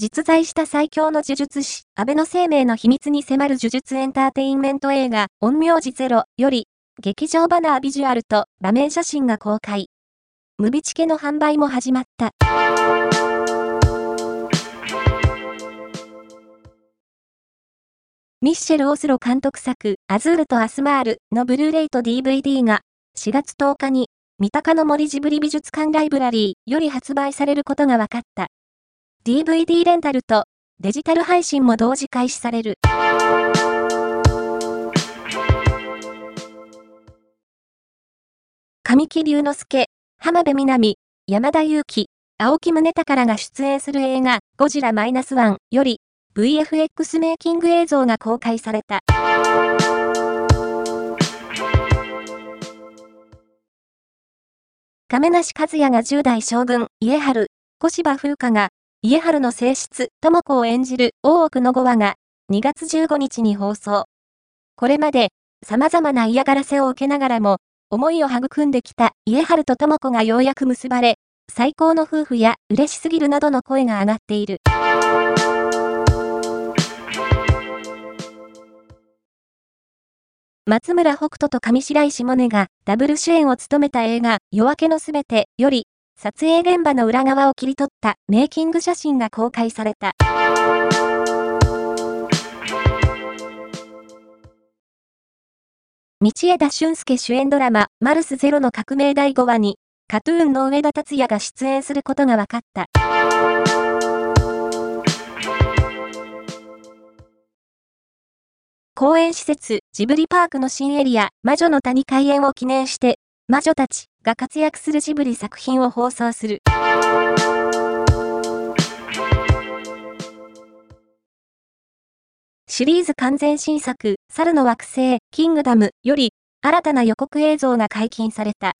実在した最強の呪術師、安倍の生命の秘密に迫る呪術エンターテインメント映画、陰陽師ゼロより、劇場バナービジュアルと場面写真が公開。ムビチケの販売も始まった。ミッシェル・オスロ監督作、アズールとアスマールのブルーレイと DVD が4月10日に三鷹の森ジブリ美術館ライブラリーより発売されることが分かった。DVD レンタルとデジタル配信も同時開始される。神木隆之介、浜辺美波、山田裕貴、青木宗宝が出演する映画、ゴジラマイナスワンより、VFX メイキング映像が公開された。亀梨和也が10代将軍、家春、小芝風花が家春の性質、智子を演じる大奥の5話が2月15日に放送。これまで様々な嫌がらせを受けながらも思いを育んできた家春と智子がようやく結ばれ、最高の夫婦や嬉しすぎるなどの声が上がっている。松村北斗と上白石萌音がダブル主演を務めた映画夜明けのすべてより撮影現場の裏側を切り取ったメイキング写真が公開された。道枝俊介主演ドラマ、マルスゼロの革命第5話に、カトゥーンの上田達也が出演することが分かった。公園施設、ジブリパークの新エリア、魔女の谷開園を記念して、魔女たちが活躍するジブリ作品を放送する。シリーズ完全新作、猿の惑星、キングダムより、新たな予告映像が解禁された。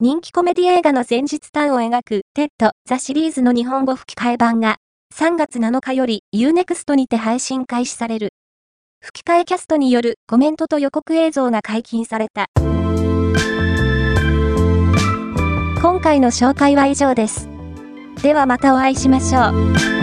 人気コメディ映画の前日譚を描く、テッド・ザ・シリーズの日本語吹き替え版が、3月7日より U-NEXT にて配信開始される。吹き替えキャストによるコメントと予告映像が解禁された。今回の紹介は以上です。ではまたお会いしましょう。